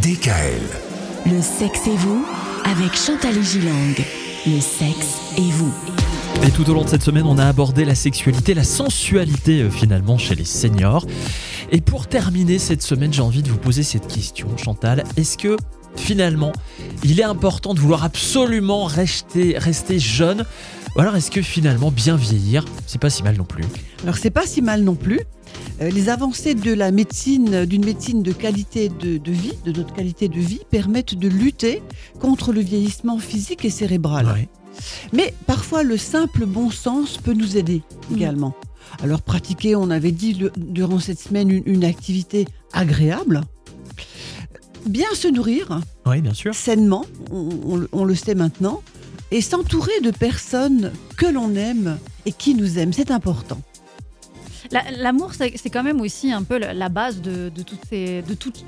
DKL. Le sexe et vous avec Chantal et Gilang. Le sexe et vous. Et tout au long de cette semaine, on a abordé la sexualité, la sensualité euh, finalement chez les seniors. Et pour terminer cette semaine, j'ai envie de vous poser cette question, Chantal. Est-ce que finalement, il est important de vouloir absolument rester, rester jeune Ou alors est-ce que finalement, bien vieillir, c'est pas si mal non plus? Alors c'est pas si mal non plus. Euh, les avancées de la médecine, d'une médecine de qualité de, de vie, de notre qualité de vie, permettent de lutter contre le vieillissement physique et cérébral. Ouais. Mais parfois, le simple bon sens peut nous aider également. Alors, pratiquer, on avait dit le- durant cette semaine, une, une activité agréable. Bien se nourrir Oui, bien sûr. sainement, on, on le- on le sait maintenant, et s'entourer de personnes que l'on aime et qui nous aiment, c'est important. La- L'amour, c'est c'est quand même aussi un peu la base de, de toutes ces, de toutes,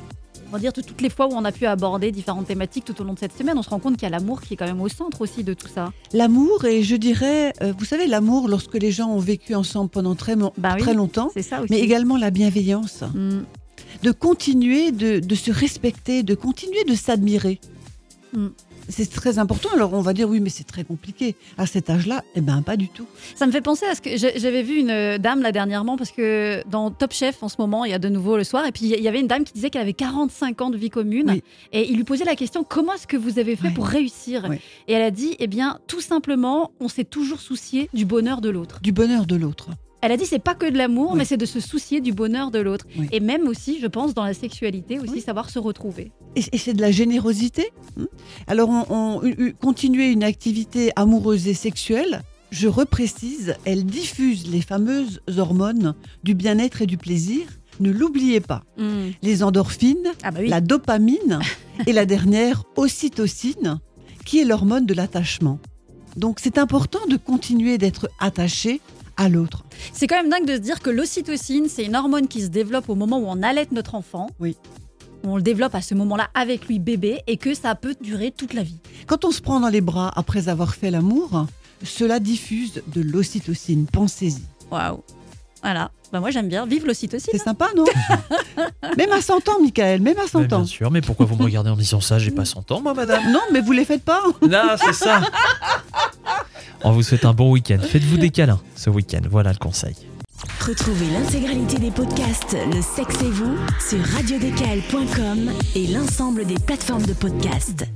on va dire de toutes les fois où on a pu aborder différentes thématiques tout au long de cette semaine. On se rend compte qu'il y a l'amour qui est quand même au centre aussi de tout ça. L'amour, et je dirais, euh, vous savez, l'amour, lorsque les gens ont vécu ensemble pendant très, Bah oui. très longtemps, C'est ça aussi. mais également la bienveillance, Mm. De continuer de, de se respecter, de continuer de s'admirer. Mm. C'est très important. Alors on va dire oui, mais c'est très compliqué. À cet âge-là, eh ben pas du tout. Ça me fait penser à ce que j'avais vu une euh, dame là dernièrement parce que dans Top Chef en ce moment, il y a de nouveau le soir et puis il y avait une dame qui disait qu'elle avait 45 ans de vie commune Oui. et il lui posait la question comment est-ce que vous avez fait pour réussir. Et elle a dit eh bien tout simplement, on s'est toujours soucié du bonheur de l'autre. Du bonheur de l'autre. Elle a dit c'est pas que de l'amour, Oui. mais c'est de se soucier du bonheur de l'autre. Oui. Et même aussi, je pense, dans la sexualité, aussi Oui. savoir se retrouver. Et, c'est de la générosité. hein? Alors, on, on- continuer une activité amoureuse et sexuelle, je reprécise, elle diffuse les fameuses hormones du bien-être et du plaisir. Ne l'oubliez pas. Les endorphines, Ah bah oui. la dopamine et la dernière, ocytocine, qui est l'hormone de l'attachement. Donc, c'est important de continuer d'être attaché à l'autre. C'est quand même dingue de se dire que l'ocytocine, c'est une hormone qui se développe au moment où on allait notre enfant. Oui. On le développe à ce moment-là avec lui bébé et que ça peut durer toute la vie. Quand on se prend dans les bras après avoir fait l'amour, cela diffuse de l'ocytocine. Pensez-y. Waouh. Voilà. Bah moi j'aime bien. Vive l'ocytocine. C'est sympa, non? Même à 100 ans, Michael, même à Mais 100 bien ans. sûr, mais pourquoi vous me regardez en disant ça? J'ai pas 100 ans, moi, madame. Non, mais vous les faites pas. Non, c'est ça. On vous souhaite un bon week-end. Faites-vous des câlins ce week-end. Voilà le conseil. Retrouvez l'intégralité des podcasts Le sexe et vous sur radiodécal.com et l'ensemble des plateformes de podcasts.